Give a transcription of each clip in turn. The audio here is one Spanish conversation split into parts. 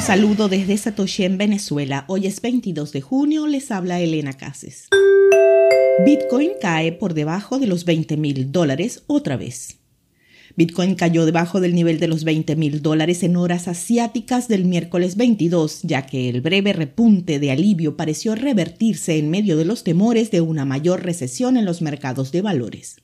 Un saludo desde Satoshi en Venezuela. Hoy es 22 de junio, les habla Elena Cases. Bitcoin cae por debajo de los 20 mil dólares otra vez. Bitcoin cayó debajo del nivel de los 20 mil dólares en horas asiáticas del miércoles 22, ya que el breve repunte de alivio pareció revertirse en medio de los temores de una mayor recesión en los mercados de valores.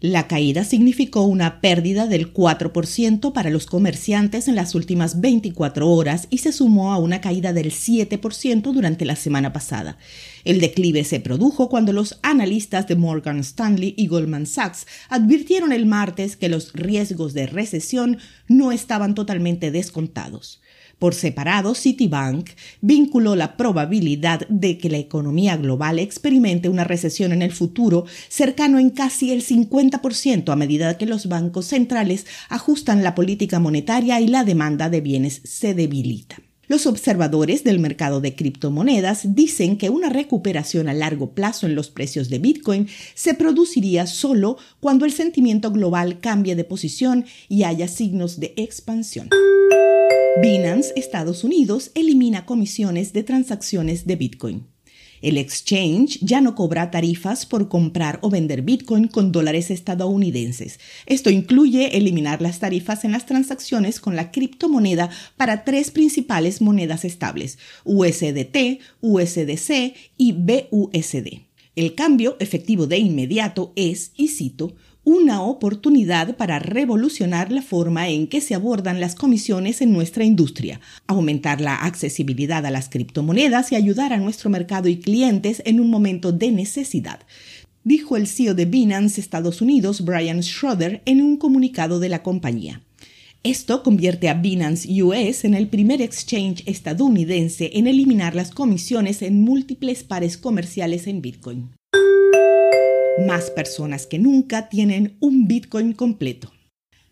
La caída significó una pérdida del 4% para los comerciantes en las últimas 24 horas y se sumó a una caída del 7% durante la semana pasada. El declive se produjo cuando los analistas de Morgan Stanley y Goldman Sachs advirtieron el martes que los riesgos de recesión no estaban totalmente descontados. Por separado, Citibank vinculó la probabilidad de que la economía global experimente una recesión en el futuro cercano en casi el 50% a medida que los bancos centrales ajustan la política monetaria y la demanda de bienes se debilita. Los observadores del mercado de criptomonedas dicen que una recuperación a largo plazo en los precios de Bitcoin se produciría solo cuando el sentimiento global cambie de posición y haya signos de expansión. Binance Estados Unidos elimina comisiones de transacciones de Bitcoin. El exchange ya no cobra tarifas por comprar o vender Bitcoin con dólares estadounidenses. Esto incluye eliminar las tarifas en las transacciones con la criptomoneda para tres principales monedas estables, USDT, USDC y BUSD. El cambio efectivo de inmediato es, y cito, una oportunidad para revolucionar la forma en que se abordan las comisiones en nuestra industria, aumentar la accesibilidad a las criptomonedas y ayudar a nuestro mercado y clientes en un momento de necesidad dijo el CEO de Binance Estados Unidos, Brian Schroeder, en un comunicado de la compañía. Esto convierte a Binance US en el primer exchange estadounidense en eliminar las comisiones en múltiples pares comerciales en Bitcoin. Más personas que nunca tienen un Bitcoin completo.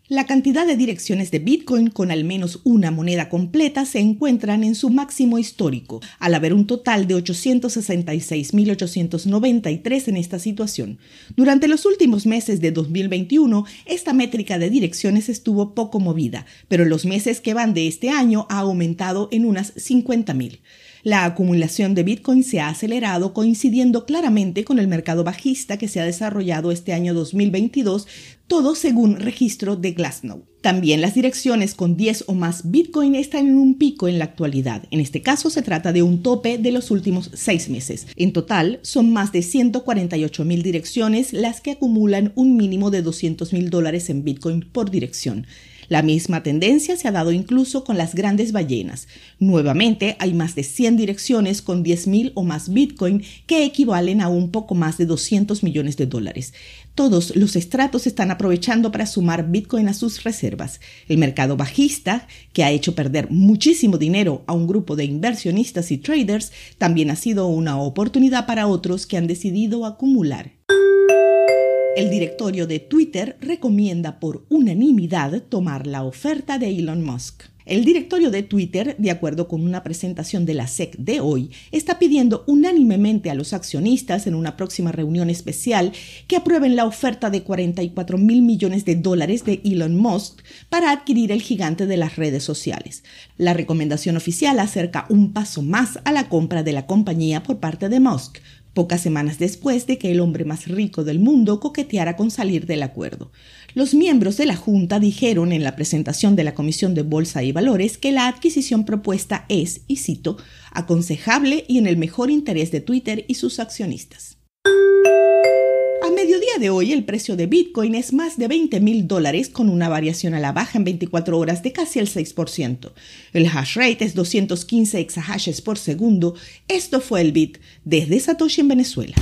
La cantidad de direcciones de Bitcoin con al menos una moneda completa se encuentran en su máximo histórico, al haber un total de 866.893 en esta situación. Durante los últimos meses de 2021, esta métrica de direcciones estuvo poco movida, pero en los meses que van de este año ha aumentado en unas 50.000. La acumulación de Bitcoin se ha acelerado coincidiendo claramente con el mercado bajista que se ha desarrollado este año 2022, todo según registro de Glassnode. También las direcciones con 10 o más Bitcoin están en un pico en la actualidad. En este caso se trata de un tope de los últimos seis meses. En total son más de 148 mil direcciones las que acumulan un mínimo de 200 mil dólares en Bitcoin por dirección. La misma tendencia se ha dado incluso con las grandes ballenas. Nuevamente, hay más de 100 direcciones con 10.000 o más Bitcoin que equivalen a un poco más de 200 millones de dólares. Todos los estratos están aprovechando para sumar Bitcoin a sus reservas. El mercado bajista, que ha hecho perder muchísimo dinero a un grupo de inversionistas y traders, también ha sido una oportunidad para otros que han decidido acumular. El directorio de Twitter recomienda por unanimidad tomar la oferta de Elon Musk. El directorio de Twitter, de acuerdo con una presentación de la SEC de hoy, está pidiendo unánimemente a los accionistas en una próxima reunión especial que aprueben la oferta de 44 mil millones de dólares de Elon Musk para adquirir el gigante de las redes sociales. La recomendación oficial acerca un paso más a la compra de la compañía por parte de Musk, pocas semanas después de que el hombre más rico del mundo coqueteara con salir del acuerdo. Los miembros de la Junta dijeron en la presentación de la Comisión de Bolsa y Valores que la adquisición propuesta es, y cito, aconsejable y en el mejor interés de Twitter y sus accionistas. Mediodía de hoy el precio de Bitcoin es más de 20 mil dólares con una variación a la baja en 24 horas de casi el 6%. El hash rate es 215 exahashes por segundo. Esto fue el Bit desde Satoshi en Venezuela.